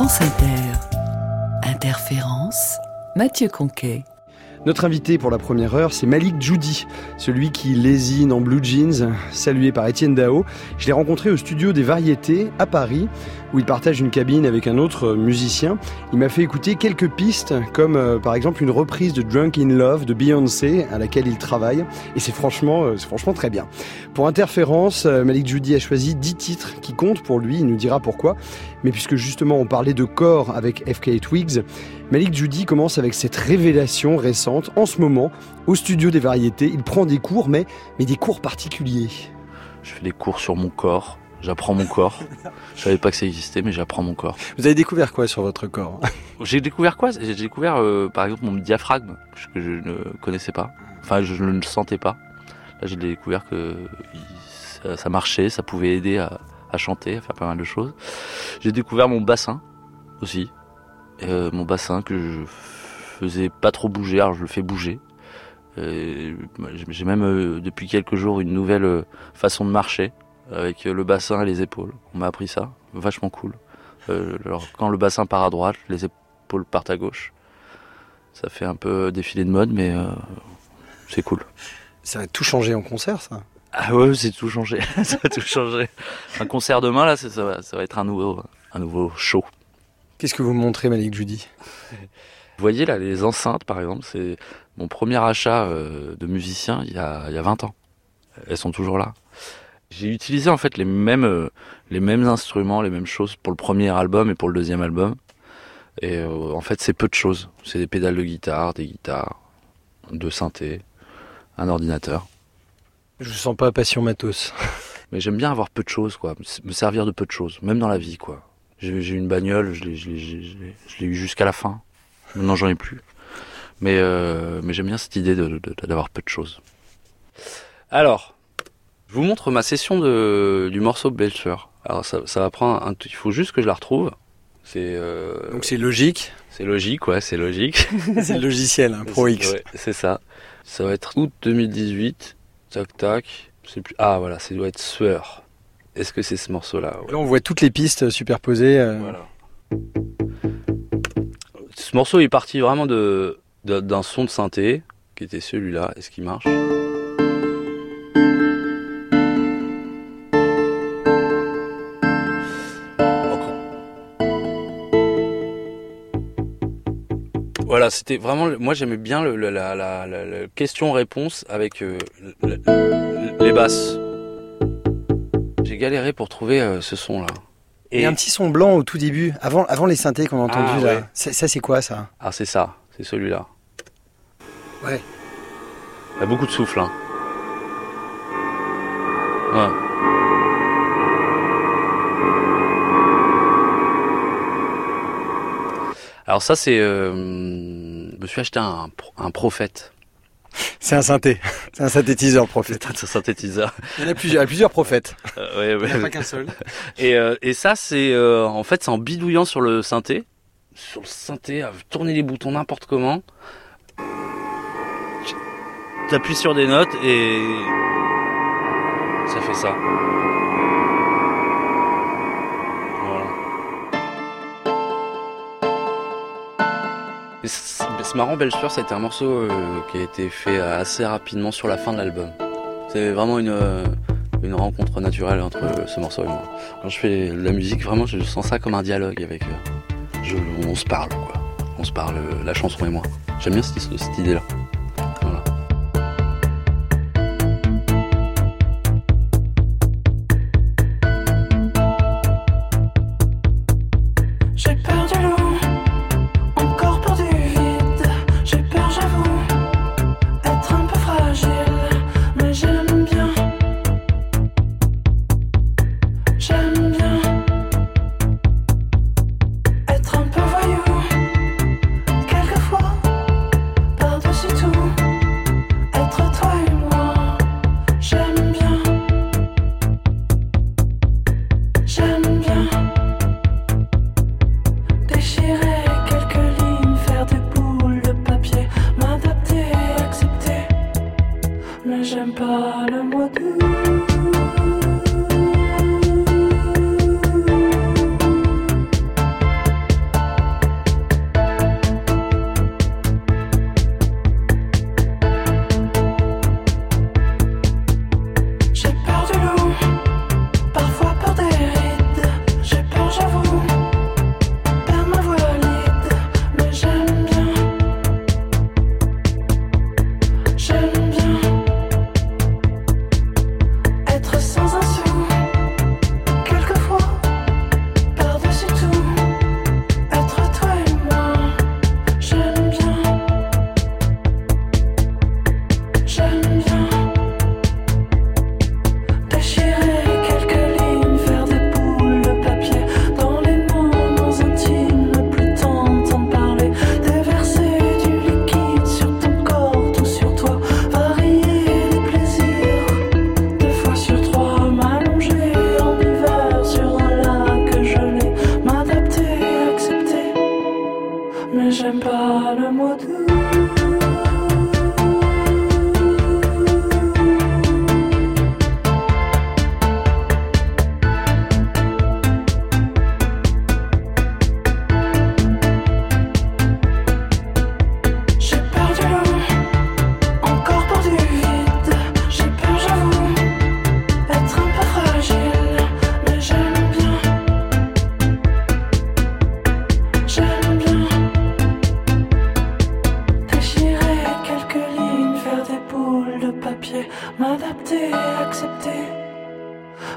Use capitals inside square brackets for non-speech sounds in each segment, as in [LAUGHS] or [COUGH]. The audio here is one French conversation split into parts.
France Inter. Interférence. Mathieu Conquet. Notre invité pour la première heure, c'est Malik Judy, celui qui lésine en blue jeans, salué par Étienne Dao. Je l'ai rencontré au studio des Variétés à Paris, où il partage une cabine avec un autre musicien. Il m'a fait écouter quelques pistes, comme euh, par exemple une reprise de Drunk in Love de Beyoncé, à laquelle il travaille, et c'est franchement, euh, franchement très bien. Pour Interférence, euh, Malik Judy a choisi 10 titres qui comptent pour lui, il nous dira pourquoi. Mais puisque justement on parlait de corps avec FK Twigs, Malik Judy commence avec cette révélation récente. En ce moment, au studio des variétés, il prend des cours, mais, mais des cours particuliers. Je fais des cours sur mon corps. J'apprends mon corps. [LAUGHS] Je savais pas que ça existait, mais j'apprends mon corps. Vous avez découvert quoi sur votre corps? [LAUGHS] J'ai découvert quoi? J'ai découvert, euh, par exemple, mon diaphragme que je ne connaissais pas. Enfin, je ne le sentais pas. Là, j'ai découvert que ça, marchait, ça pouvait aider à, à, chanter, à faire pas mal de choses. J'ai découvert mon bassin aussi. Euh, mon bassin que je faisais pas trop bouger, alors je le fais bouger. Euh, j'ai même euh, depuis quelques jours une nouvelle façon de marcher avec le bassin et les épaules. On m'a appris ça, vachement cool. alors quand le bassin part à droite, les épaules partent à gauche. Ça fait un peu défilé de mode, mais c'est cool. Ça va tout changer en concert, ça? Ah ouais, c'est tout changé. [LAUGHS] ça va tout changer. Un concert demain, là, ça, va, ça va être un nouveau, un nouveau show. Qu'est-ce que vous me montrez, Malik Judy Vous voyez là, les enceintes, par exemple, c'est mon premier achat euh, de musicien il y, a, il y a 20 ans. Elles sont toujours là. J'ai utilisé en fait les mêmes, euh, les mêmes instruments, les mêmes choses pour le premier album et pour le deuxième album. Et euh, en fait, c'est peu de choses. C'est des pédales de guitare, des guitares, de synthé, un ordinateur. Je sens pas passion matos. Mais j'aime bien avoir peu de choses, quoi. Me servir de peu de choses, même dans la vie, quoi. J'ai eu une bagnole, je l'ai eu jusqu'à la fin. Maintenant, j'en ai plus. Mais, euh, mais j'aime bien cette idée d'avoir peu de choses. Alors, je vous montre ma session de, du morceau Belcher. Alors, ça, ça va prendre un, il faut juste que je la retrouve. C'est euh, donc c'est logique. C'est logique, ouais, c'est logique. [LAUGHS] c'est le logiciel, hein, Pro X. Ouais, c'est ça. Ça va être août 2018. Tac tac. Plus... Ah voilà, ça doit être sueur. Est-ce que c'est ce morceau-là ouais. Là, on voit toutes les pistes superposées. Euh... Voilà. Ce morceau est parti vraiment de d'un son de synthé qui était celui-là. Est-ce qu'il marche Voilà, c'était vraiment. Moi, j'aimais bien le, la, la, la, question-réponse avec euh, les basses. J'ai galéré pour trouver euh, ce son-là. Et... un petit son blanc au tout début, avant, avant les synthés qu'on a entendus ah, là. Ouais. Ça, c'est quoi ça? Ah, c'est ça, c'est celui-là. Ouais. Il y a beaucoup de souffle. Hein. Ouais. Alors ça c'est, euh, je me suis acheté un, un prophète. C'est un synthé, [LAUGHS] c'est un synthétiseur prophète. C'est un synthétiseur. Il y en a plusieurs, il y a plusieurs prophètes. [LAUGHS] Euh, ouais, ouais, Il n'y en a pas qu'un seul. [LAUGHS] Et, euh, et ça c'est, euh, en fait c'est en bidouillant sur le synthé, sur le synthé, à tourner les boutons n'importe comment. T'appuies sur des notes et ça fait ça. C'est marrant, ça a été un morceau euh, qui a été fait assez rapidement sur la fin de l'album. C'est vraiment une, euh, une rencontre naturelle entre ce morceau et moi. Quand je fais la musique, vraiment, je sens ça comme un dialogue avec. Euh, je, on se parle, quoi. On se parle, la chanson et moi. J'aime bien cette idée-là.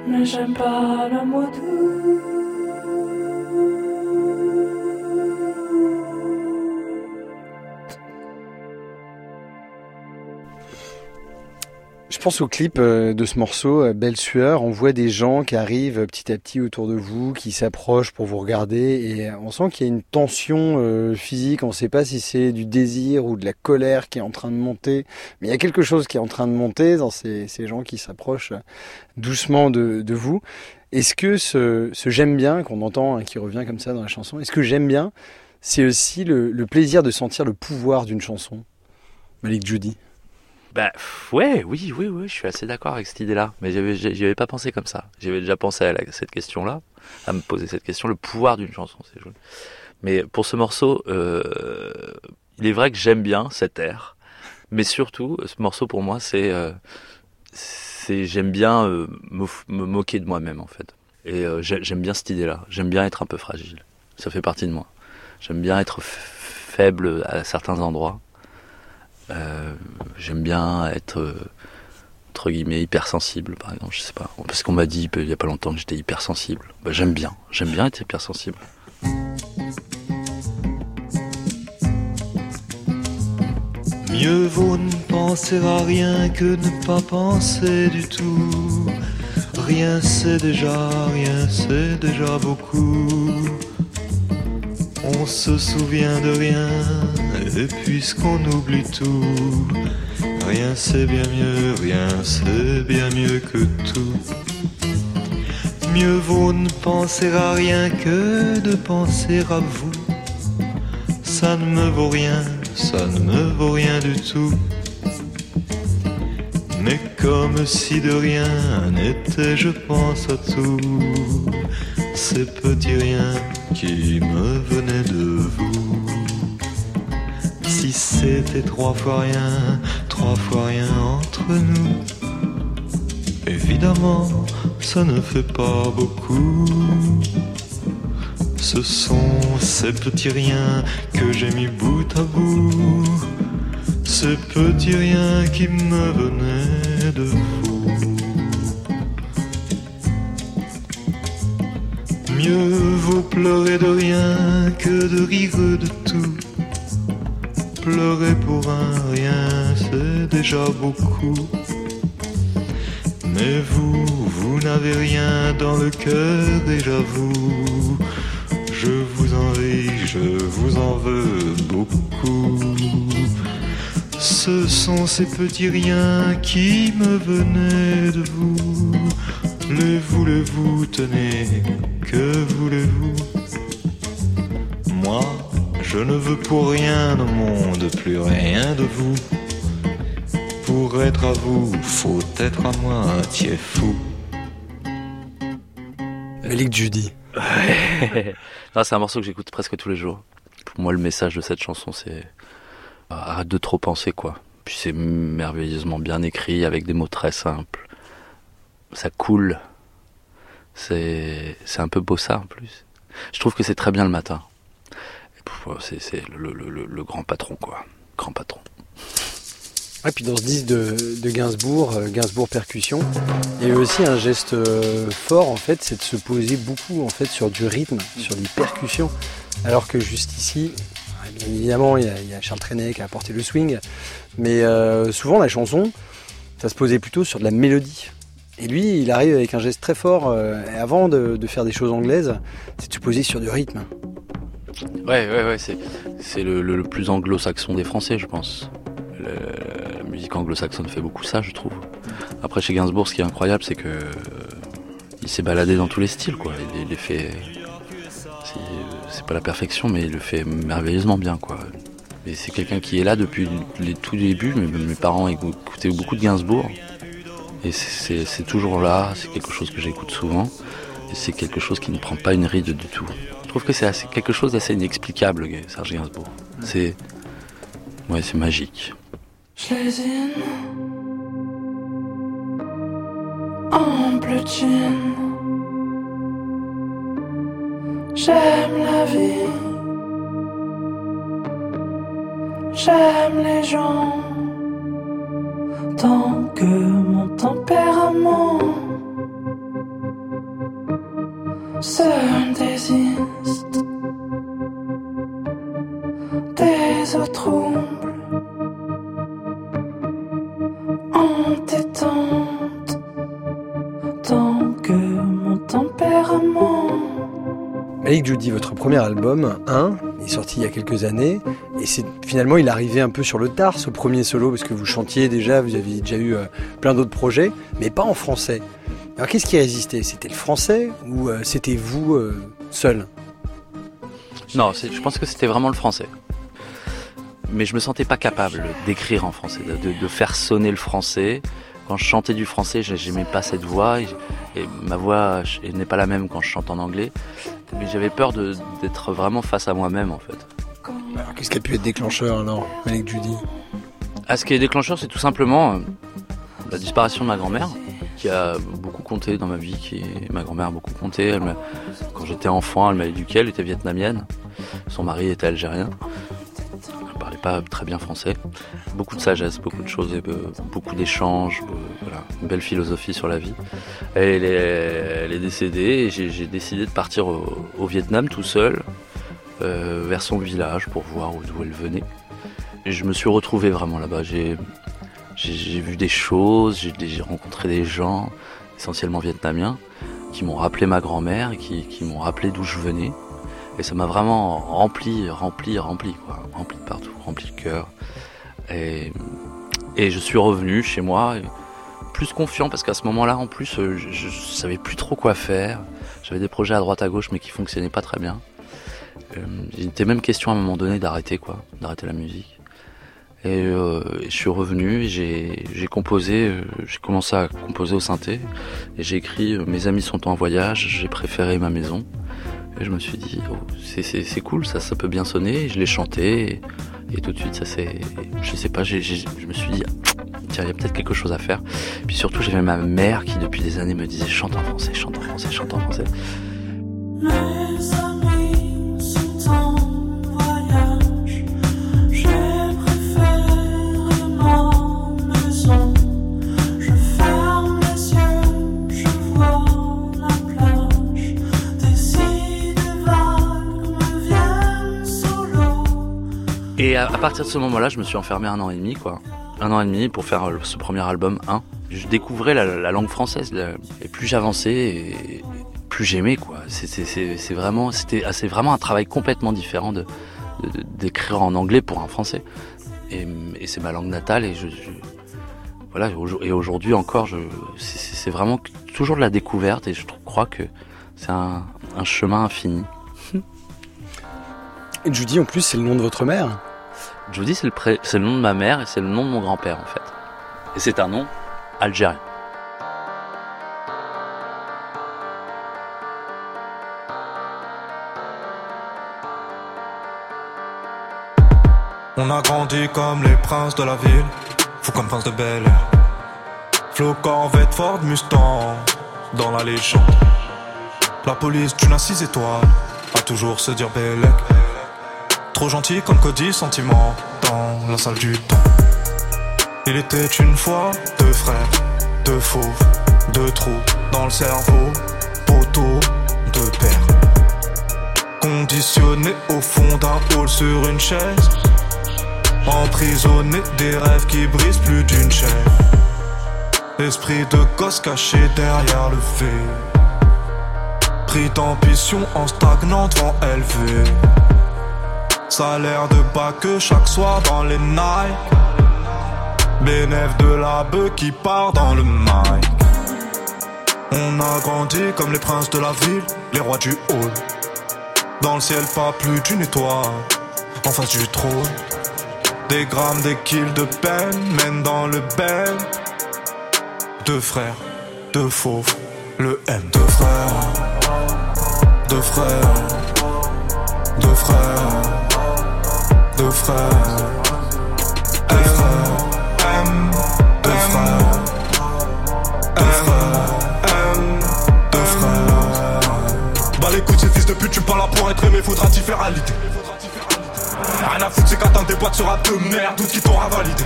mais j'aime pas le mot doux. Pense au clip euh, de ce morceau, euh, Belle Sueur. On voit des gens qui arrivent euh, petit à petit autour de vous, qui s'approchent pour vous regarder. Et on sent qu'il y a une tension physique. On ne sait pas si c'est du désir ou de la colère qui est en train de monter. Mais il y a quelque chose qui est en train de monter dans ces, ces gens qui s'approchent doucement de, de vous. Est-ce que ce, j'aime bien qu'on entend, hein, qui revient comme ça dans la chanson, est-ce que j'aime bien, c'est aussi le, le plaisir de sentir le pouvoir d'une chanson? Malik Judy Bah ouais, oui, oui, oui, je suis assez d'accord avec cette idée-là. Mais j'y avais pas pensé comme ça. J'avais déjà pensé à, cette question-là, à me poser cette question, le pouvoir d'une chanson, c'est joli. Mais pour ce morceau, euh, il est vrai que j'aime bien cet air, mais surtout, ce morceau pour moi, c'est, euh, j'aime bien euh, me, moquer de moi-même en fait. Et euh, j'ai- j'aime bien cette idée-là. J'aime bien être un peu fragile. Ça fait partie de moi. J'aime bien être faible à certains endroits. Euh, j'aime bien être euh, entre guillemets hypersensible par exemple je sais pas parce qu'on m'a dit il y a pas longtemps que j'étais hypersensible bah, j'aime bien j'aime bien être hypersensible Mieux vaut ne penser à rien que ne pas penser du tout. Rien c'est déjà, rien c'est déjà beaucoup. On se souvient de rien, et puisqu'on oublie tout, rien c'est bien mieux, rien c'est bien mieux que tout. Mieux vaut ne penser à rien que de penser à vous. Ça ne me vaut rien, ça ne me vaut rien du tout. Mais comme si de rien n'était, je pense à tout. Ces petits riens qui me venaient de vous. Si c'était trois fois rien, trois fois rien entre nous. Évidemment, ça ne fait pas beaucoup. Ce sont ces petits riens que j'ai mis bout à bout. Ces petits riens qui me venaient de vous. Mieux vaut pleurer de rien que de rire de tout. Pleurer pour un rien, c'est déjà beaucoup. Mais vous, vous n'avez rien dans le cœur et j'avoue, je vous envie, je vous en veux beaucoup. Ce sont ces petits riens qui me venaient de vous. Les voulez-vous, tenez, que voulez-vous? Moi, je ne veux pour rien au monde, plus rien de vous. Pour être à vous, faut être à moitié fou. Malik Judy. [LAUGHS] c'est un morceau que j'écoute presque tous les jours pour moi le message de cette chanson c'est euh, arrête de trop penser quoi puis c'est merveilleusement bien écrit avec des mots très simples ça coule. C'est un peu beau ça en plus. Je trouve que c'est très bien le matin. C'est le, le- le- grand patron quoi. Grand patron. Et puis dans ce disque de, Gainsbourg, euh, Gainsbourg percussion, il y a eu aussi un geste euh, fort en fait, c'est de se poser beaucoup en fait sur du rythme, sur des percussions, alors que juste ici, évidemment, il y a, il y a Charles Trenet qui a apporté le swing, mais euh, souvent la chanson, ça se posait plutôt sur de la mélodie. Et lui, il arrive avec un geste très fort, euh, et avant de, faire des choses anglaises, c'est de se poser sur du rythme. Ouais, ouais, ouais, c'est, le, le- plus anglo-saxon des Français, je pense. La musique anglo-saxonne fait beaucoup ça, je trouve. Après, chez Gainsbourg, ce qui est incroyable, c'est que euh, il s'est baladé dans tous les styles, quoi. Il, les fait. C'est, pas la perfection, mais il le fait merveilleusement bien, quoi. Et c'est quelqu'un qui est là depuis les tout débuts. Mes parents écoutaient beaucoup de Gainsbourg. Et c'est, toujours là, c'est quelque chose que j'écoute souvent. Et c'est quelque chose qui ne prend pas une ride du tout. Je trouve que c'est assez- quelque chose d'assez inexplicable, Serge Gainsbourg. C'est. Ouais, c'est magique. Je les aime en bleu jean. J'aime la vie. J'aime les gens. Tant que mon tempérament seul désiste des eaux troubles entêtantes tant que mon tempérament. Malik Judy, votre premier album, hein est sorti il y a quelques années, et c'est finalement il arrivait un peu sur le tard, ce premier solo, parce que vous chantiez déjà, vous aviez déjà eu euh, plein d'autres projets, mais pas en français. Alors qu'est-ce qui résistait? C'était le français ou euh, c'était vous euh, seul? Non, je pense que c'était vraiment le français. Mais je me sentais pas capable d'écrire en français, de faire sonner le français. Quand je chantais du français, j'ai- j'aimais pas cette voix. Et, et ma voix n'est pas la même quand je chante en anglais. Mais j'avais peur d'être vraiment face à moi-même en fait. Alors qu'est-ce qui a pu être déclencheur alors, Malik Judy Ah, ce qui est déclencheur, c'est tout simplement euh, la disparition de ma grand-mère, qui a beaucoup compté dans ma vie. Qui ma grand-mère a beaucoup compté. Elle quand j'étais enfant, elle m'a éduqué. Elle était vietnamienne. Son mari était algérien. Pas très bien français. Beaucoup de sagesse, beaucoup de choses, euh, beaucoup d'échanges. euh, une belle philosophie sur la vie. Elle est, décédée et j'ai décidé de partir au, Vietnam tout seul, euh, vers son village pour voir où- d'où elle venait. Et je me suis retrouvé vraiment là-bas. J'ai vu des choses, j'ai rencontré des gens, essentiellement vietnamiens, qui m'ont rappelé ma grand-mère, qui m'ont rappelé d'où je venais. Et ça m'a vraiment rempli, rempli, rempli, quoi. Rempli de partout, rempli le cœur. Et, je suis revenu chez moi, plus confiant, parce qu'à ce moment-là, en plus, euh, je, je savais plus trop quoi faire. J'avais des projets à droite à gauche, mais qui fonctionnaient pas très bien. Euh, il était même question à un moment donné d'arrêter, quoi, d'arrêter la musique. Et euh, je suis revenu, j'ai composé, euh, j'ai commencé à composer au synthé, et j'ai écrit Mes amis sont en voyage, j'ai préféré ma maison. Je me suis dit, oh, c'est- cool, ça, peut bien sonner. Je l'ai chanté, et, tout de suite, ça c'est, je sais pas, je me suis dit, tiens, il y a peut-être quelque chose à faire. Puis surtout, j'avais ma mère qui depuis des années me disait, chante en français, chante en français, chante en français. À, partir de ce moment-là, je me suis enfermé un an et demi, quoi. Un an et demi pour faire euh, ce premier album 1. Je découvrais la, la langue française, et plus j'avançais, et plus j'aimais, quoi. C'est- vraiment, c'était, ah, vraiment un travail complètement différent d'écrire en anglais pour un français. Et, c'est ma langue natale, et je, voilà. Et aujourd'hui encore, c'est- vraiment toujours de la découverte, et je crois que c'est un chemin infini. Et Judy, en plus, c'est le nom de votre mère. Judy, c'est le, pré- c'est le nom de ma mère et c'est le nom de mon grand-père en fait. Et c'est un nom algérien. On a grandi comme les princes de la ville, fou comme prince de Bel Air. Flo Corvette Ford Mustang, dans la légende. La police d'une à six étoiles, a toujours se dire Bellec. Gentil comme Cody Sentiment, dans la salle du temps. Il était une fois deux frères, deux fauves, deux trous dans le cerveau, poteau, deux pères. Conditionné au fond d'un hall sur une chaise. Emprisonné des rêves qui brisent plus d'une chaîne. Esprit de gosse caché derrière le fait. Pris d'ambition en stagnant devant élevé. Salaire de bas que chaque soir dans les Nike. Bénéf de la bœuf qui part dans le mic. On a grandi comme les princes de la ville, les rois du hall. Dans le ciel, pas plus d'une étoile. En face du trône. Des grammes, des kills de peine mènent dans le bel. Deux frères, deux fauves, le M. Deux frères, deux frères, deux frères, frères. Bah de tu parles là pour être aimé, faudra t'y faire à l'idée. Rien à foutre, c'est qu'atteindre des boîtes sera de merde, tout qui t'aura validé.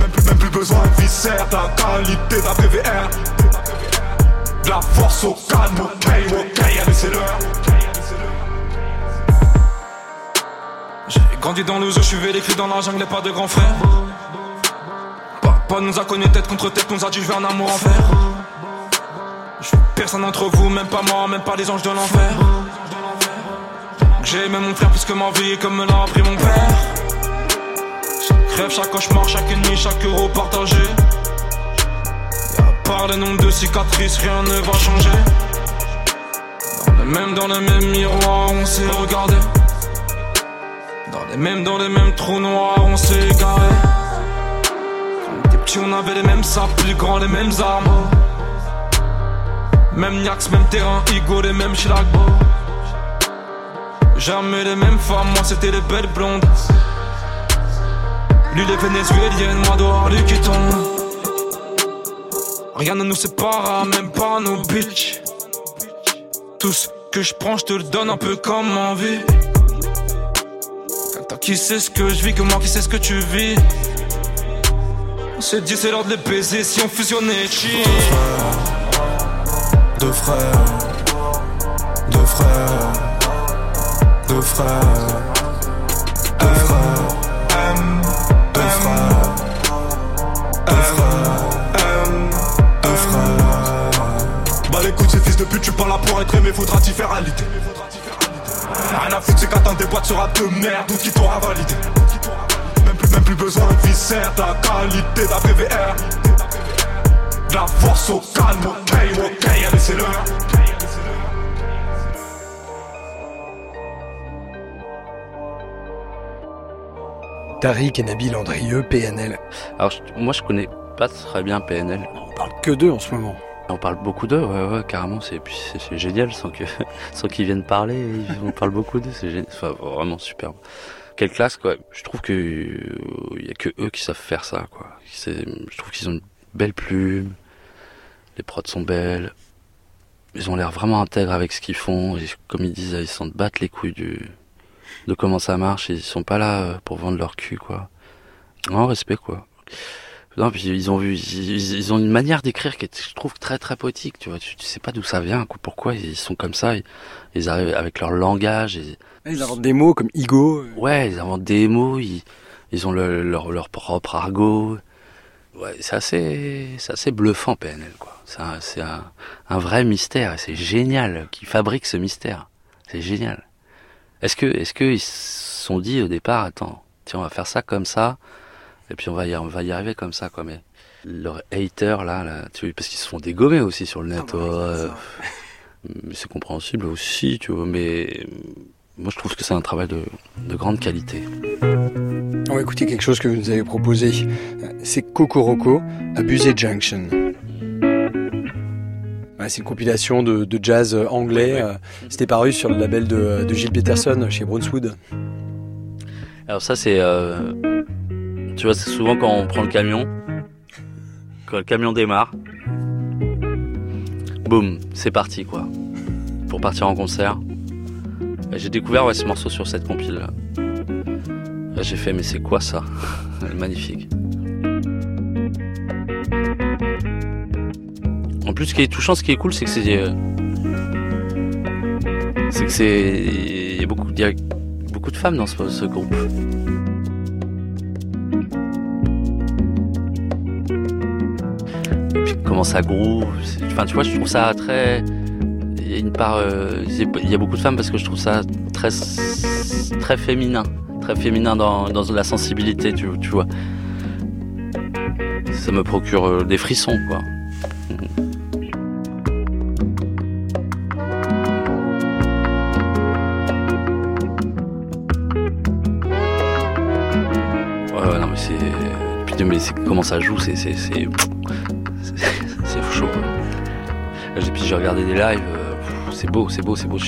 Même plus, même plus besoin de viscère, de la qualité d'un PVR. De la force au calme, dans le jeu, je suis vécu dans la jungle, et pas de grand frère. Papa nous a connus tête contre tête, nous a dit je veux un amour. Je suis personne d'entre vous, même pas moi, même pas les anges de l'enfer. J'ai aimé mon frère plus que ma vie, comme me l'a appris mon père. Chaque rêve, chaque cauchemar, chaque nuit, chaque euro partagé. Et à part le nombre de cicatrices, rien ne va changer. Dans le même, dans le même miroir, on s'est regardé. Les mêmes, dans les mêmes trous noirs, on s'est égaré. Quand on était petit, on avait les mêmes sables, plus grands, les mêmes armes. Même Niax, même terrain, Igo, les mêmes Chilagbo. Jamais les mêmes femmes, moi c'était les belles blondes. Lui les vénézuéliennes, moi dehors lui qui tombe. Rien ne nous sépare, même pas nos bitches. Tout ce que je prends, je te le donne un peu comme envie. Toi qui sais ce que je vis, que moi qui sais ce que tu vis? On s'est dit c'est l'heure de les baiser si on fusionnait chi. Deux frères, deux frères, deux frères, deux frères, M, deux frères, deux frères, M, deux frères. Bah ces fils de pute, tu pas là pour être aimé, faudra t'y faire à l'idée. Rien à foutre, c'est qu'attends des boîtes sur rap de merde ou qui t'aura validé. Même plus, même plus besoin de viscère, ta qualité d'après VR. De la force au calme, ok, ok, allez c'est l'heure. Tariq et Nabil Andrieux, PNL. Alors, moi, je connais pas très bien PNL. On parle que d'eux en ce moment. On parle beaucoup d'eux, ouais, ouais, carrément. C'est, génial sans que, [LAUGHS] sans qu'ils viennent parler. On parle beaucoup d'eux, c'est. Enfin, vraiment superbe. Quelle classe, quoi. Je trouve que il y a que eux qui savent faire ça, quoi. Je trouve qu'ils ont une belle plume. Les prods sont belles. Ils ont l'air vraiment intègres avec ce qu'ils font. Et comme ils disent, ils s'en battent les couilles du, de comment ça marche. Ils sont pas là euh, pour vendre leur cul, quoi. Non, respect, quoi. Non, puis ils ont vu, ils, ils- ils ont une manière d'écrire qui est, je trouve, très très poétique. Tu vois, tu, tu sais pas d'où ça vient, quoi, pourquoi ils sont comme ça. Ils, ils arrivent avec leur langage. Et, Ils inventent des mots comme euh, ouais, ils inventent des mots. Ils, ils ont le- leur, leur propre argot. Ouais, c'est assez, c'est assez bluffant PNL, quoi. C'est un, c'est un, un vrai mystère. et C'est génial qu'ils fabriquent ce mystère. C'est génial. Est-ce que, est-ce que ils se sont dit au départ, attends, tiens, on va faire ça comme ça, et puis on va y, on va y arriver comme ça, quoi. Mais leurs haters là, là, tu vois, parce qu'ils se font dégommer aussi sur le net. Ah bah, ouais, c'est euh, compréhensible aussi, tu vois. Mais moi, je trouve que c'est un travail de, de grande qualité. On va écouter quelque chose que vous nous avez proposé. C'est Kokoroko, Abusé Junction. C'est une compilation de, de jazz anglais. Ouais, ouais. euh, C'était paru sur le label de, de Gilles Peterson chez Brownswood. Alors ça, c'est, euh, tu vois, c'est souvent quand on prend le camion, quand le camion démarre, boum, c'est parti quoi, pour partir en concert. Et J'ai découvert ce morceau sur cette compile. Là. J'ai fait mais c'est quoi ça? [LAUGHS] Magnifique. En plus, ce qui est touchant, ce qui est cool, c'est que c'est, euh, c'est que c'est, il y a beaucoup, de femmes dans ce groupe. Comment ça groove. Enfin, tu vois, je trouve ça très. Il y a une part. euh, Il y a beaucoup de femmes parce que je trouve ça très très féminin, très féminin dans, dans la sensibilité, tu, tu vois. Ça me procure euh, des frissons, quoi. Ouais, ouais, non, mais c'est. Mais comment ça joue, c'est- j'ai- regardé des lives, euh, c'est beau, c'est beau, c'est beau.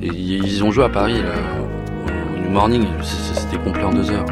Et ils ont joué à Paris, là, au New Morning, c'était complet en deux heures.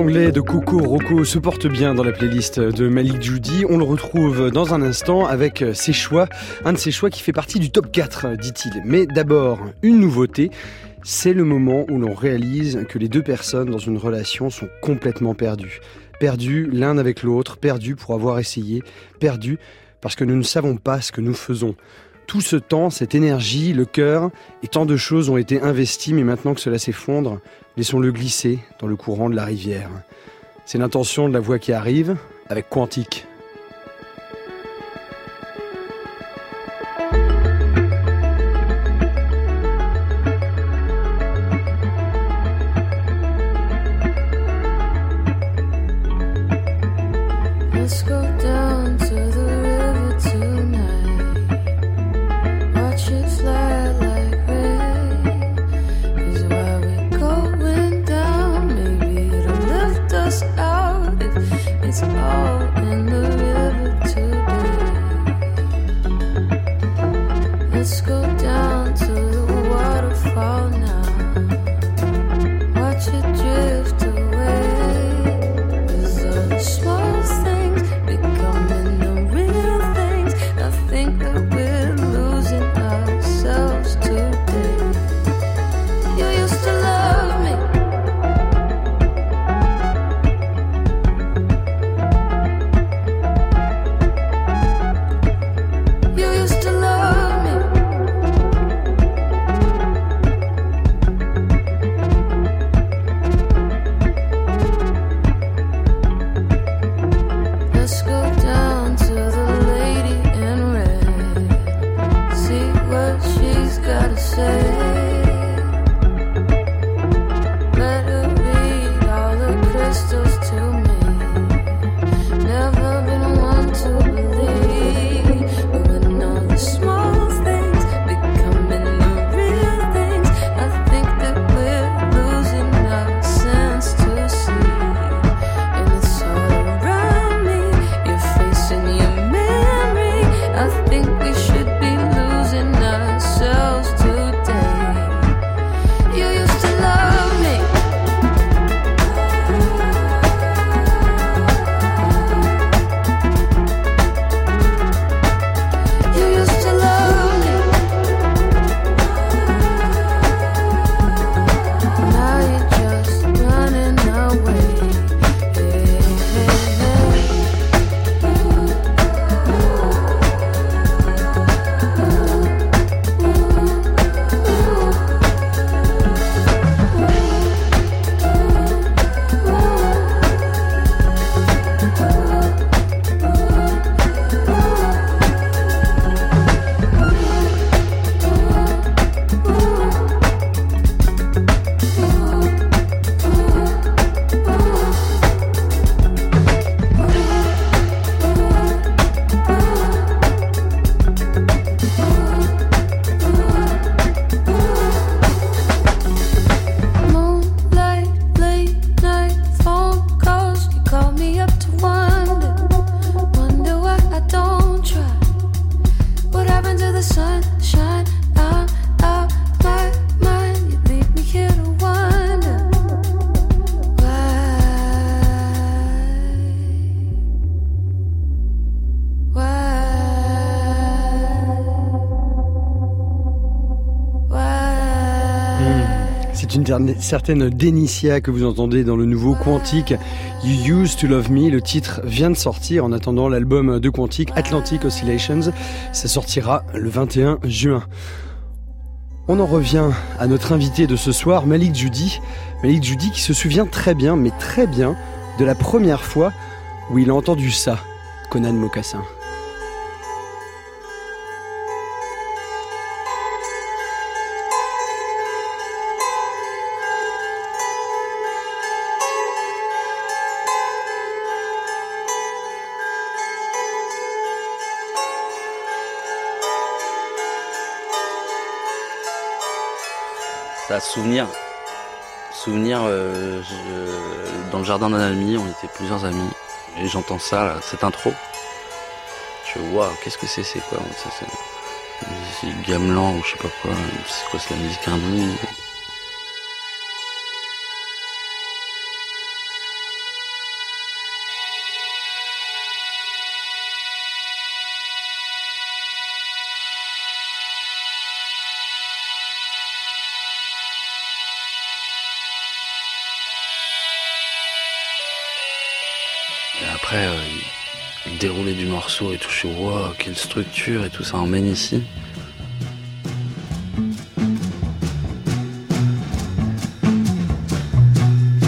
anglais de Coco Rocco se porte bien dans la playlist de Malik Judy. On le retrouve dans un instant avec ses choix, un de ses choix qui fait partie du top 4, dit-il. Mais d'abord, une nouveauté. C'est le moment où l'on réalise que les deux personnes dans une relation sont complètement perdues. Perdues l'un avec l'autre, perdues pour avoir essayé, perdues parce que nous ne savons pas ce que nous faisons. Tout ce temps, cette énergie, le cœur et tant de choses ont été investies, mais maintenant que cela s'effondre, laissons-le glisser dans le courant de la rivière. C'est l'intention de la voix qui arrive avec Quantique. Certaine Denicia que vous entendez dans le nouveau Quantique You Used to Love Me. Le titre vient de sortir en attendant l'album de Quantique Atlantic Oscillations. Ça sortira le 21 juin. On en revient à notre invité de ce soir, Malik Judy. Malik Judy qui se souvient très bien, mais très bien, de la première fois où il a entendu ça, Conan Mocassin. Souvenir. Souvenir, euh, dans le jardin d'un ami, on était plusieurs amis, et j'entends ça, cette intro. Je fais, waouh, qu'est-ce que c'est, c'est quoi C'est gamelan ou je sais pas quoi, c'est quoi, c'est la musique hindoue après, euh, déroulé du morceau et tout, je suis wow, quelle structure et tout ça emmène ici.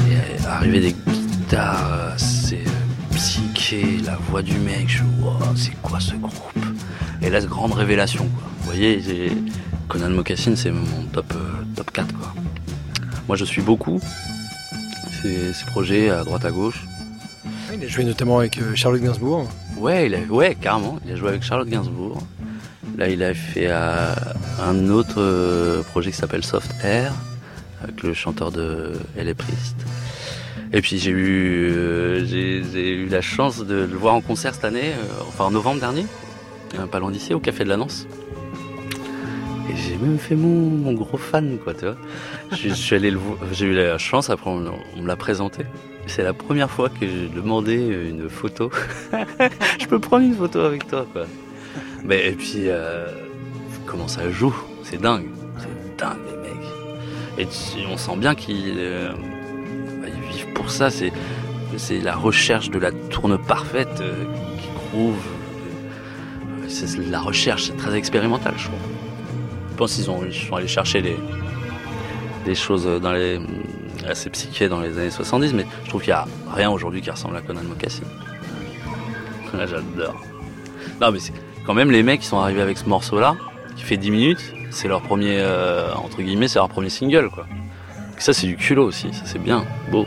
Et euh, arriver des guitares, c'est euh, psyché, la voix du mec, je suis wow, c'est quoi ce groupe? Et là, grande révélation, quoi. Vous voyez, Conan Mocassin, c'est mon top, euh, top 4, quoi. Moi, je suis beaucoup ces projets à droite à gauche. Il a joué notamment avec euh, Charlotte Gainsbourg. Ouais, il a, ouais, carrément. Il a joué avec Charlotte Gainsbourg. Là, il a fait euh, un autre euh, projet qui s'appelle Soft Air, avec le chanteur de est Priest. Et puis j'ai eu, j'ai, eu la chance de le voir en concert cette année, enfin en novembre dernier, pas loin d'ici, au Café de la Nance. Et j'ai même fait mon, gros fan, quoi, tu vois. Allé j'ai eu la chance, après on me l'a présenté. C'est la première fois que j'ai demandé une photo. [LAUGHS] je peux prendre une photo avec toi, quoi. Mais et puis, euh, comment ça joue? C'est dingue. C'est dingue, les mecs. Et on sent bien qu'ils euh, bah, vivent pour ça. C'est la recherche de la tourne parfaite euh, qui groove. C'est la recherche, c'est très expérimental, je trouve. Je pense qu'ils ont- ils sont allés chercher les, des choses dans les, assez psyché dans les années 70, mais je trouve qu'il n'y a rien aujourd'hui qui ressemble à Conan Mocassin. Ah, [LAUGHS] J'adore. Non, mais quand même les mecs qui sont arrivés avec ce morceau-là, qui fait 10 minutes, c'est leur premier, euh, entre guillemets, c'est leur premier single, quoi. Ça, c'est du culot aussi, ça c'est bien, beau.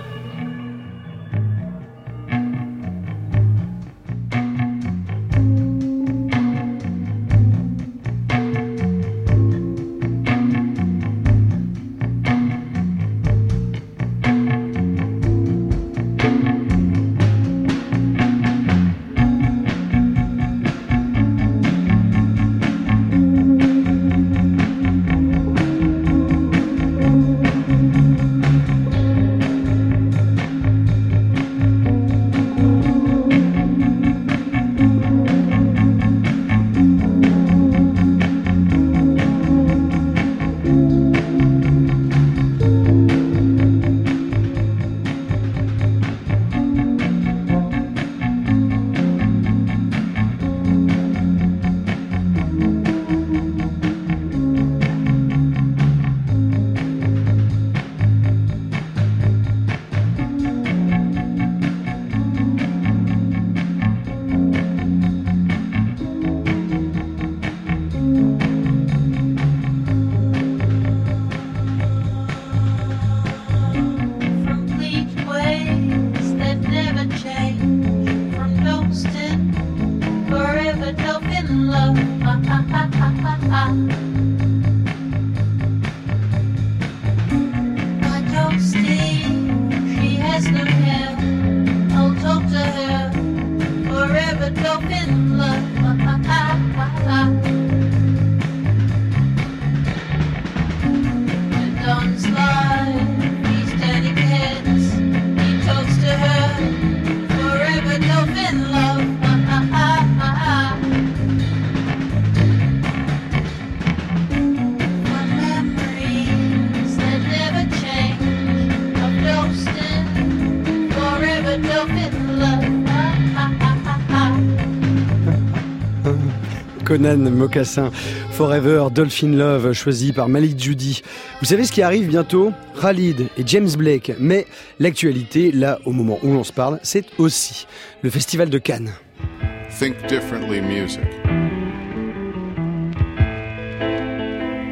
Conan Mocassin, Forever, Dolphin Love, choisi par Malik Judy. Vous savez ce qui arrive bientôt? Khalid et James Blake. Mais l'actualité, là, au moment où l'on se parle, c'est aussi le Festival de Cannes. Think differently music.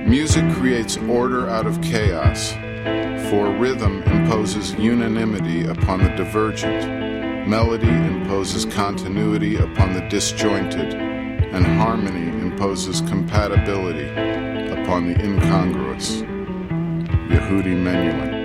Music creates order out of chaos, for rhythm imposes unanimity upon the divergent, melody imposes continuity upon the disjointed, and harmony imposes compatibility upon the incongruous. Yehudi Menuhin.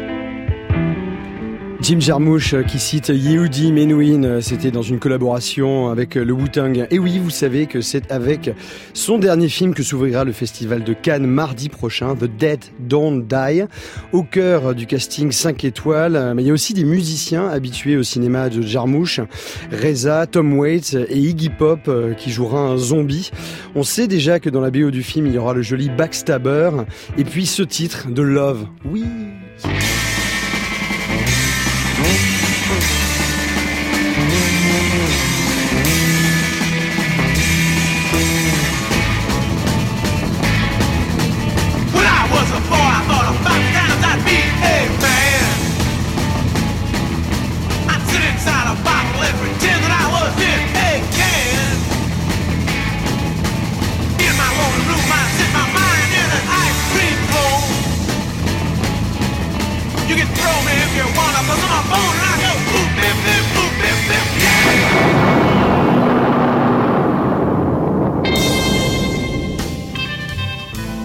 Jim Jarmusch euh, qui cite Yehudi Menuhin, euh, c'était dans une collaboration avec euh, le Wu-Tang. Et oui, vous savez que c'est avec son dernier film que s'ouvrira le festival de Cannes mardi prochain, The Dead Don't Die, au cœur du casting 5 étoiles. Mais il y a aussi des musiciens habitués au cinéma de Jarmusch, Reza, Tom Waits et Iggy Pop qui jouera un zombie. On sait déjà que dans la BO du film, il y aura le joli Backstabber et puis ce titre de Love. Oui.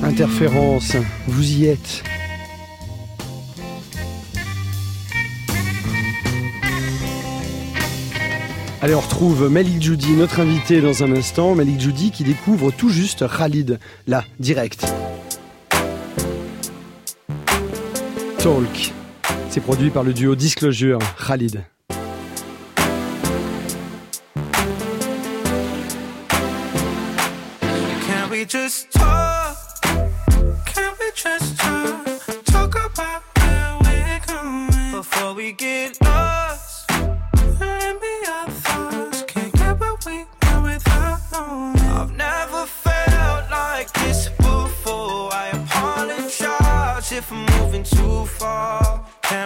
Interférence, vous y êtes. Allez, on retrouve Malik Judy, notre invité dans un instant. Malik Judy qui découvre tout juste Khalid, là, direct. Talk. C'est produit par le duo Disclosure, Khalid.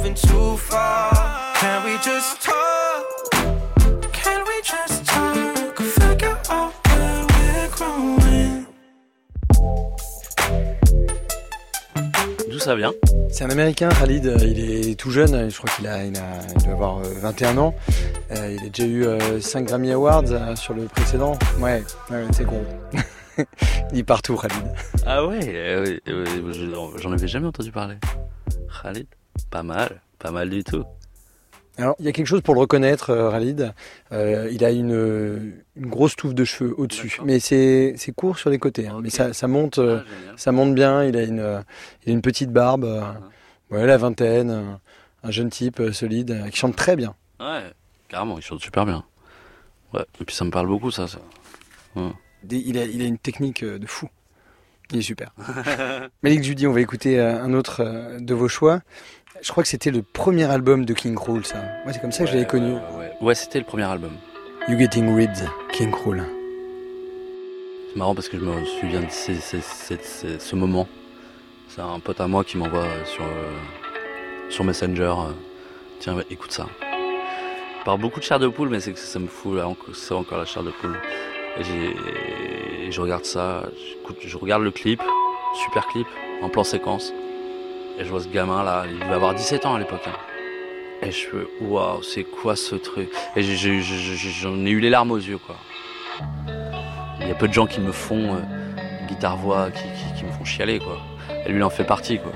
moving too far. Can we just talk? Can we just talk? Figure out where we're growing. D'où ça vient? C'est un Américain, Khalid. euh, Il est tout jeune. Je crois qu'il a, il a- il doit avoir euh, 21 ans. Euh, il a déjà eu 5 Grammy Awards euh, sur le précédent. Ouais, ouais, c'est gros. [LAUGHS] il est partout, Khalid. Ah ouais, euh, euh, je- j'en avais jamais entendu parler. Khalid, pas mal, pas mal du tout. Alors, il y a quelque chose pour le reconnaître, euh, Khalid. Euh, il a une, une grosse touffe de cheveux au-dessus, mais c'est court sur les côtés. hein. Mais ça, ça monte, euh, Ah, ça monte bien. Il a une, euh, il a une petite barbe. euh, ouais, la vingtaine. euh, un jeune type euh, solide euh, qui chante très bien. Ouais, carrément, il chante super bien. Ouais, et puis ça me parle beaucoup ça. ça. Des- Il a, il a une technique euh, de fou. Il est super. [LAUGHS] Malik Judy, on va écouter euh, un autre euh, de vos choix. Je crois que c'était le premier album de King Krul, ça. Moi, c'est comme ça que je l'avais Ouais, connu. Ouais, ouais. Ouais, c'était le premier album. You Getting Rid, King Krul. C'est marrant parce que je me souviens de ces- ces- ces- ces- ce moment. C'est un pote à moi qui m'envoie sur, euh, sur Messenger. euh, Tiens, ouais, écoute ça. Je parle beaucoup de chair de poule, mais c'est que ça me fout là, encore- c'est encore la chair de poule. Et, je regarde ça, je regarde le clip, super clip, en plan séquence. Et je vois ce gamin là, il devait avoir 17 ans à l'époque. hein. Et je fais, waouh, c'est quoi ce truc? Et j'en ai eu les larmes aux yeux quoi. Il y a peu de gens qui me font euh, guitare-voix, qui, me font chialer, quoi. Et lui, il en fait partie, quoi.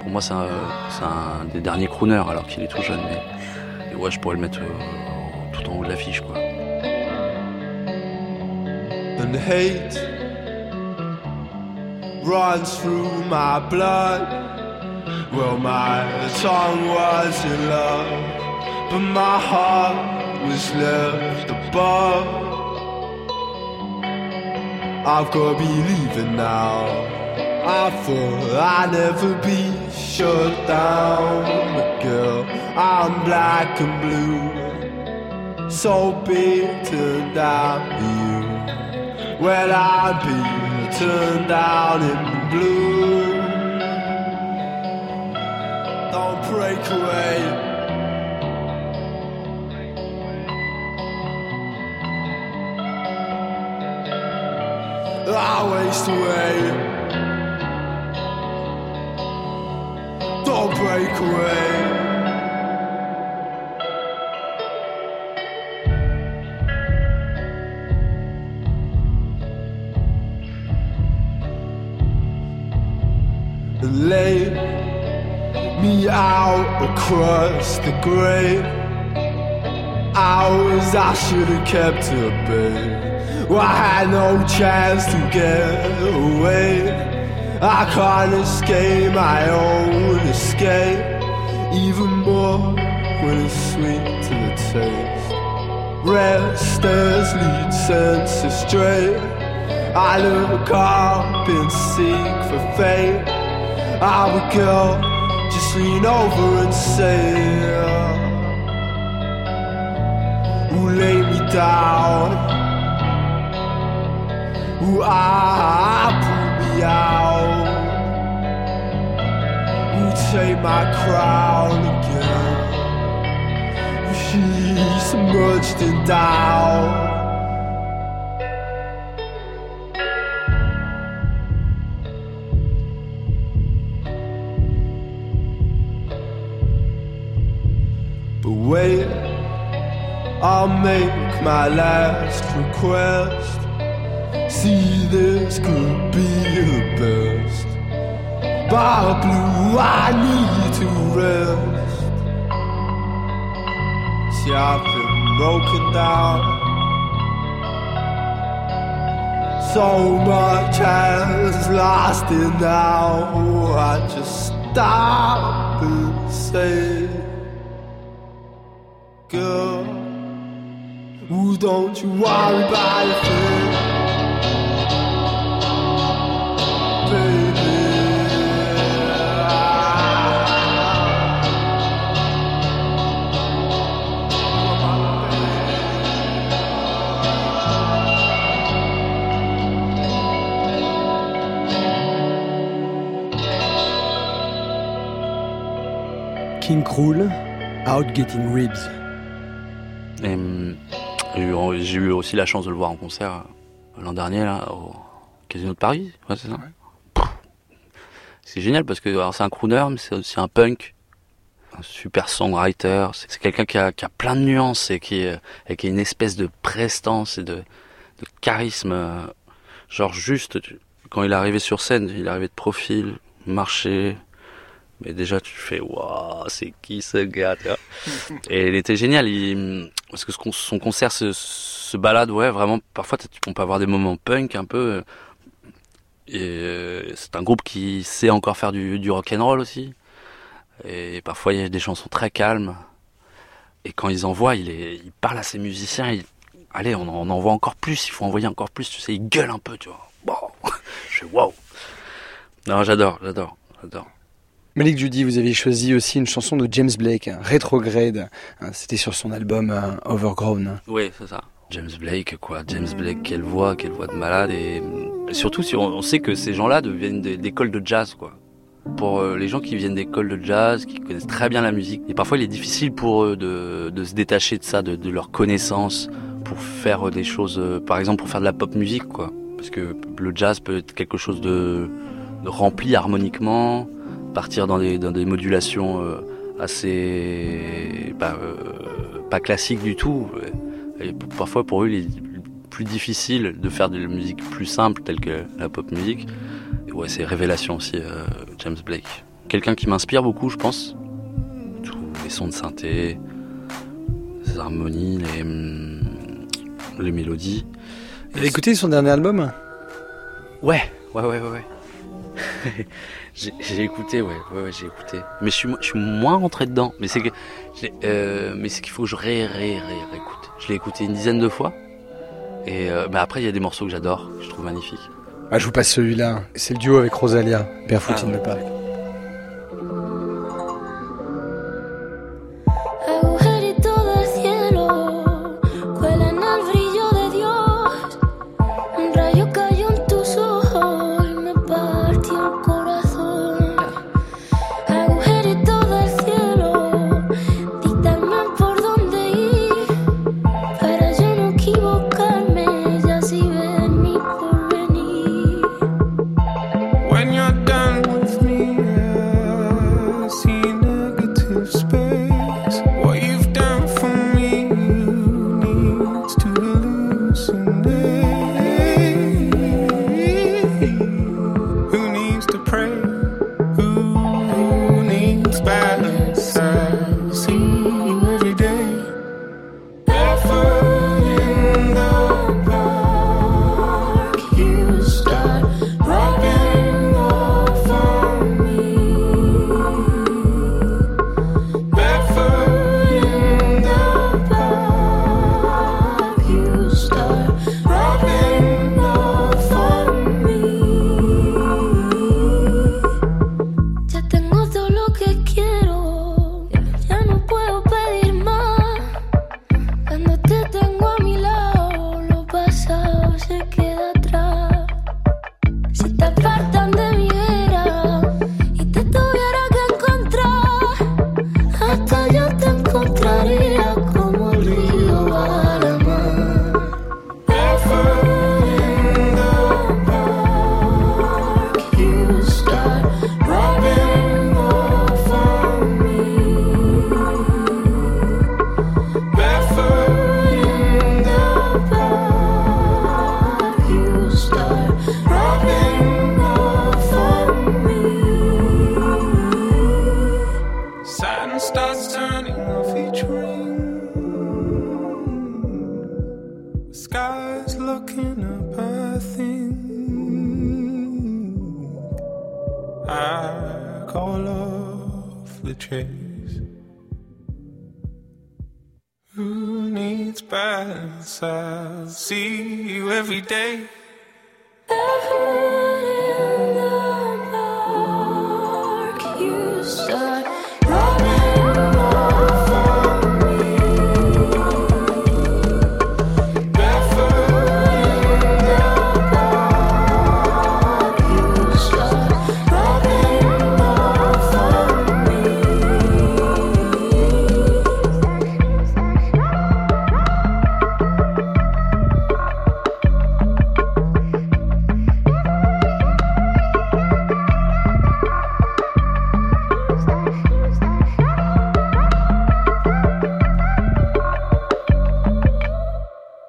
Pour moi, c'est un, des derniers crooners, alors qu'il est tout jeune. Mais et ouais, je pourrais le mettre euh, tout en haut de l'affiche, quoi. hate runs through my blood. Well, my tongue was in love, but my heart was left above. I've got to be leaving now. I thought I'd never be shut down, but girl, I'm black and blue. so beaten down you. When I'm turned down in blue, breakaway. I waste away. Don't break away. late me out across the grave. Hours I should have kept at bay. Well, I had no chance to get away. I can't escape my own escape. Even more when it's sweet to the taste. Restless lead senses straight. I look up and seek for fate. I would go, lean over and say, Who lay me down? Who I pull me out? Who take my crown again? She's submerged in doubt. Wait, I'll make my last request. See, this could be the best. Bar blue, I need to rest. See, I've been broken down. So much has lasted now. I just stop and say, Girl, ooh, don't you worry about a thing. Baby. King Krul, Out Getting Ribs. Et, j'ai eu- aussi la chance de le voir en concert euh, l'an dernier là, au Casino de Paris. Ouais, c'est ça. Pff, C'est génial parce que c'est un crooner, mais c'est aussi un punk, un super songwriter. C'est quelqu'un qui a, qui a plein de nuances et qui, est- et qui a une espèce de prestance et de, de charisme. euh, Genre juste, quand il est arrivé sur scène, il est arrivé de profil, marché. Mais déjà, tu fais, waouh, c'est qui ce gars, Et il était génial, parce que son concert se, balade, ouais, vraiment, parfois on peut avoir des moments punk un peu. Et euh, c'est un groupe qui sait encore faire du, du rock and roll aussi. Et parfois il y a des chansons très calmes. Et quand ils envoient, il, il parle à ses musiciens. Allez, on, en envoie encore plus. Il faut envoyer encore plus. Tu sais, il gueule un peu, tu vois. Bon, [LAUGHS] je fais waouh. Non, j'adore, j'adore, j'adore. Malik Judy, vous avez choisi aussi une chanson de James Blake, hein, Retrograde. Hein, C'était sur son album euh, Overgrown. Oui, c'est ça. James Blake, quoi. James Blake, quelle voix, quelle voix de malade. Et, et surtout, si on, on sait que ces gens-là viennent des- d'écoles de jazz, quoi. Pour euh, les gens qui viennent d'écoles de jazz, qui connaissent très bien la musique, et parfois il est difficile pour eux de, de se détacher de ça, de, de leur connaissance, pour faire euh, des choses, euh, par exemple pour faire de la pop musique, quoi. Parce que le jazz peut être quelque chose de, de rempli harmoniquement, partir dans des, dans des modulations euh, assez bah, euh, pas classiques du tout. Et parfois pour eux, il est plus difficile de faire de la musique plus simple telle que la pop musique. Et ouais, c'est révélation aussi, euh, James Blake. Quelqu'un qui m'inspire beaucoup, je pense. Tous les sons de synthé, les harmonies, les, les mélodies. Vous avez écouté son dernier album? Ouais, ouais, ouais, ouais. ouais. [LAUGHS] j'ai écouté, ouais, ouais, ouais, j'ai écouté. Mais je suis, je suis moins rentré dedans. Mais c'est que, euh, mais c'est qu'il faut que je ré, ré, ré, réécoute. Je l'ai écouté une dizaine de fois. Et euh, bah après, il y a des morceaux que j'adore, que je trouve magnifiques. ah, Je vous passe celui-là. C'est le duo avec Rosalia, Barefoot Ah, in the Park.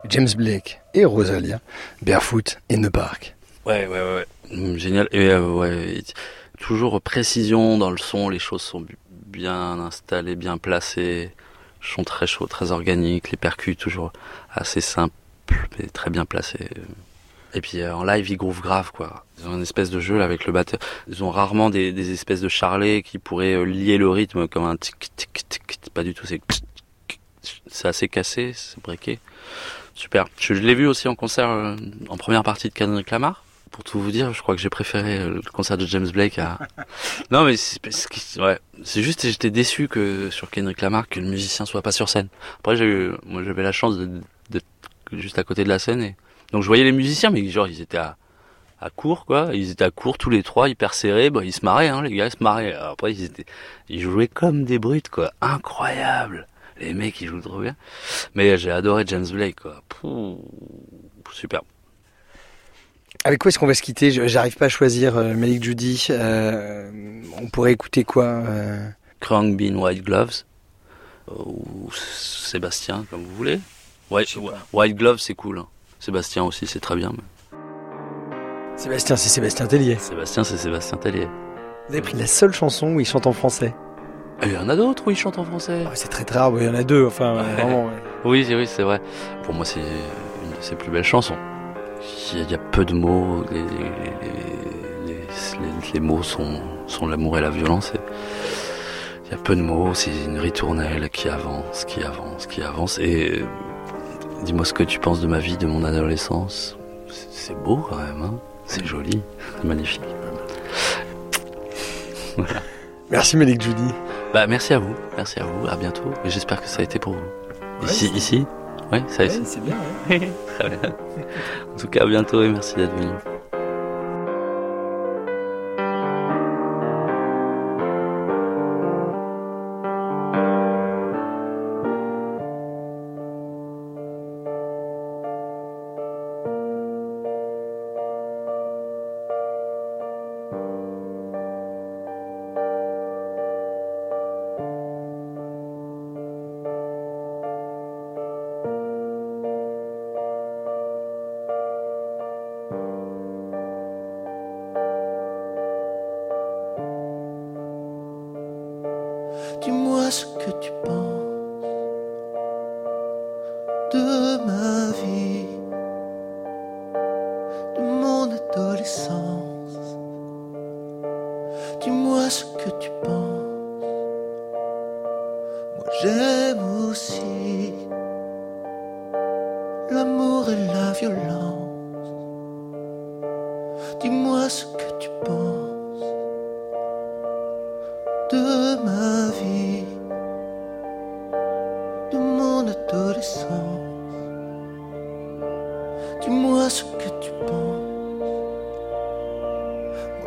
James Blake et Rosalia, Barefoot in the Park. Ouais, ouais, ouais. Mm, Génial. Euh, toujours précision dans le son, les choses sont bi- bien installées, bien placées, sont très chauds, très organiques, les percus toujours assez simples, mais très bien placés. Et puis euh, en live, ils groove grave, quoi. Ils ont une espèce de jeu avec le batteur. Ils ont rarement des, espèces de charlets qui pourraient euh, lier le rythme comme un tic tic. tic. Pas du tout, c'est c'est assez cassé, c'est breaké. Super. Je l'ai vu aussi en concert euh, en première partie de Kendrick Lamar. Pour tout vous dire, je crois que j'ai préféré euh, le concert de James Blake à. [LAUGHS] non, mais c'est ouais, c'est juste j'étais déçu que sur Kendrick Lamar que le musicien soit pas sur scène. Après, j'ai eu, moi, j'avais la chance de- d'être juste à côté de la scène et donc je voyais les musiciens, mais genre ils étaient à à court quoi. Ils étaient à court tous les trois, hyper serrés. Bah, ils se marraient, hein, les gars, ils se marraient. Après, ils étaient, ils jouaient comme des brutes quoi. Incroyable. Les mecs, ils jouent trop bien. Mais j'ai adoré James Blake quoi. Pouh, super. Avec quoi est-ce qu'on va se quitter? J'arrive pas à choisir euh, Malik Judy. Euh, on pourrait écouter quoi euh, Krang Bean White Gloves ou Sébastien comme vous voulez. White, White Gloves c'est cool. hein. Sébastien aussi c'est très bien. mais- Sébastien, c'est Sébastien Tellier. Sébastien c'est Sébastien Tellier. Vous avez pris la seule chanson où il chante en français. Et Il y en a d'autres où il chante en français? Oh, c'est très très rare, il y en a deux, enfin Ouais. vraiment. ouais. Oui, oui, c'est vrai. Pour moi, c'est une de ses plus belles chansons. Il y a, peu de mots, les, les- les- les- les mots sont, sont l'amour et la violence. et il y a peu de mots, c'est une ritournelle qui avance, qui avance, qui avance. Et euh, dis-moi ce que tu penses de ma vie, de mon adolescence. C'est- C'est beau quand même, hein c'est joli, c'est magnifique. Voilà. Merci Malik Judy. Bah, merci à vous, merci à vous, à bientôt. Et j'espère que ça a été pour vous. Ouais, ici, ici? Oui, ça a Ouais, été. c'est bien. [LAUGHS] Très bien. En tout cas, à bientôt et merci d'être venu.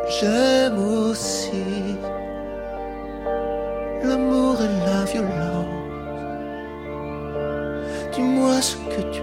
J'aime aussi l'amour et la violence. Dis-moi ce que tu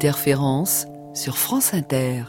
Interférence sur France Inter.